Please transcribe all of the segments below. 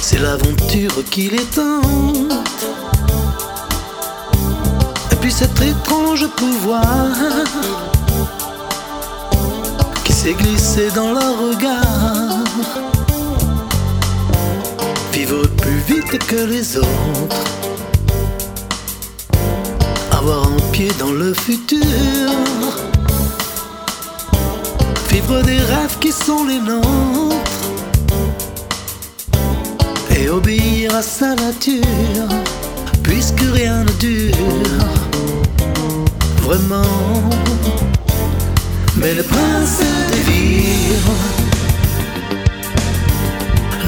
C'est l'aventure qui les tente. Et puis cet étrange pouvoir qui s'est glissé dans leur regard. Vivre plus vite que les autres. Avoir un pied dans le futur. Vivre des rêves qui sont les nôtres. Et obéir à sa nature. Puisque rien ne dure. Vraiment. Mais les princes des villes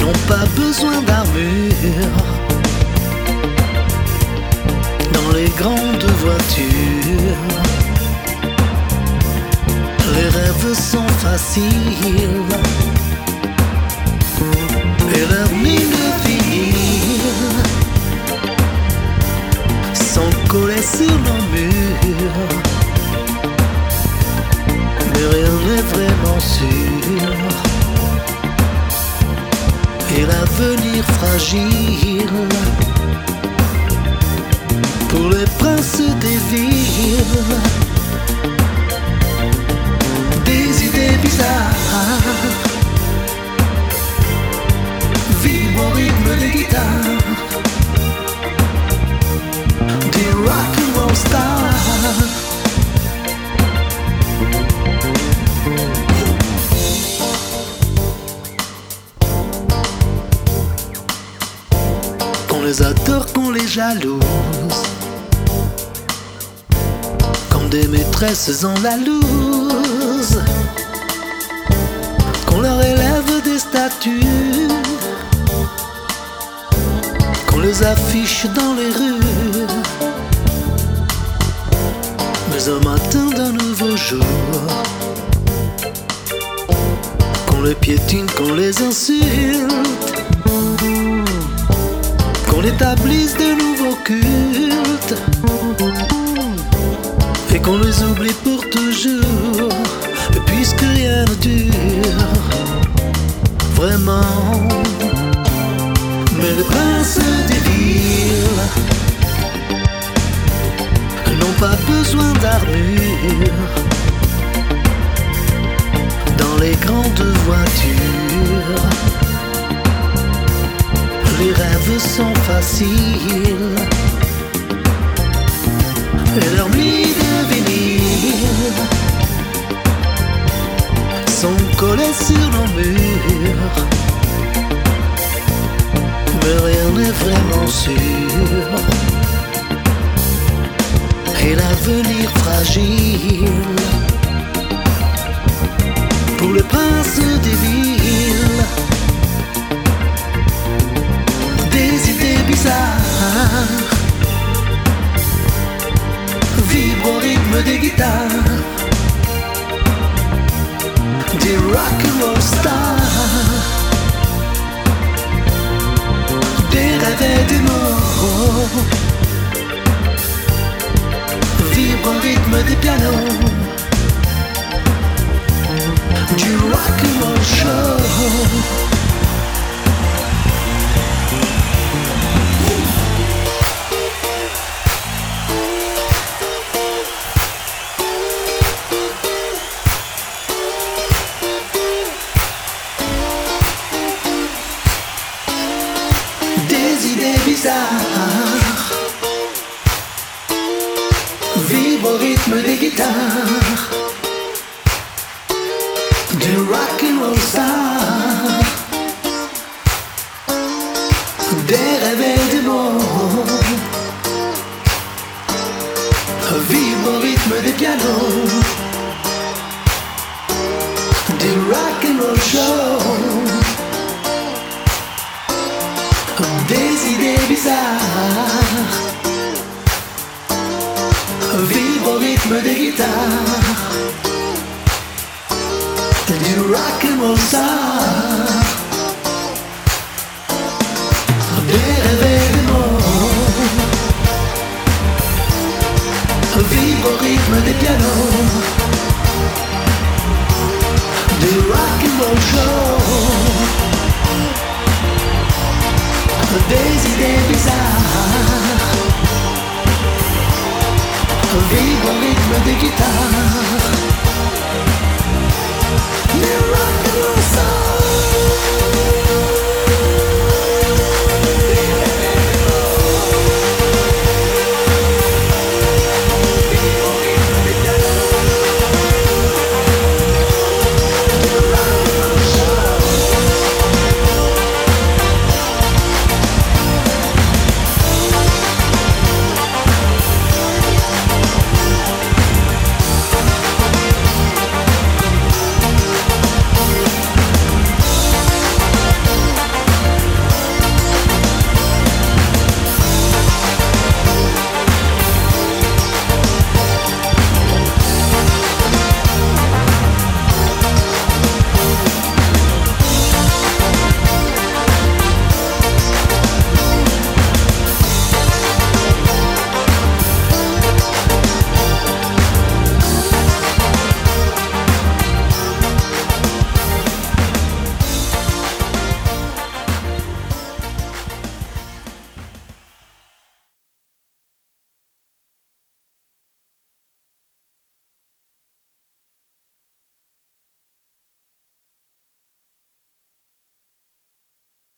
n'ont pas besoin d'armure. Dans les grandes voitures, sont faciles. Et leurs mines vides sont sur nos murs. Mais rien n'est vraiment sûr et l'avenir fragile pour les princes des villes. Bizarres vivent au rythme des guitares, des rock stars. Qu'on les adore, qu'on les jalouse. Comme des maîtresses en la loose. Qu'on leur élève des statues. Qu'on les affiche dans les rues. Mais au matin d'un nouveau jour. Qu'on les piétine, qu'on les insulte qu'on établisse de nouveaux cultes et qu'on les oublie pour toujours, puisque rien ne dure vraiment. Mais les princes des villes n'ont pas besoin d'armure dans les grandes voitures les rêves sont faciles et leurs mines sont collées sur nos murs. Mais rien n'est vraiment sûr et l'avenir fragile pour les princes des villes. des idées bizarres Vibre au rythme des guitares rock and roll stars Des rêves des mots Vibre au rythme des pianos. Du rock and roll show des idées bizarres. Vibre au rythme des guitares. Du rock and roll star. Des rêves et des mots. Vibre au rythme des pianos. Du rock and roll show Vivre au rythme des guitares. Du rock and roll star. Des rêves des mots Vivre au rythme des pianos. Du rock and jour Des idées bizarres Arriva il ritmo rock and roll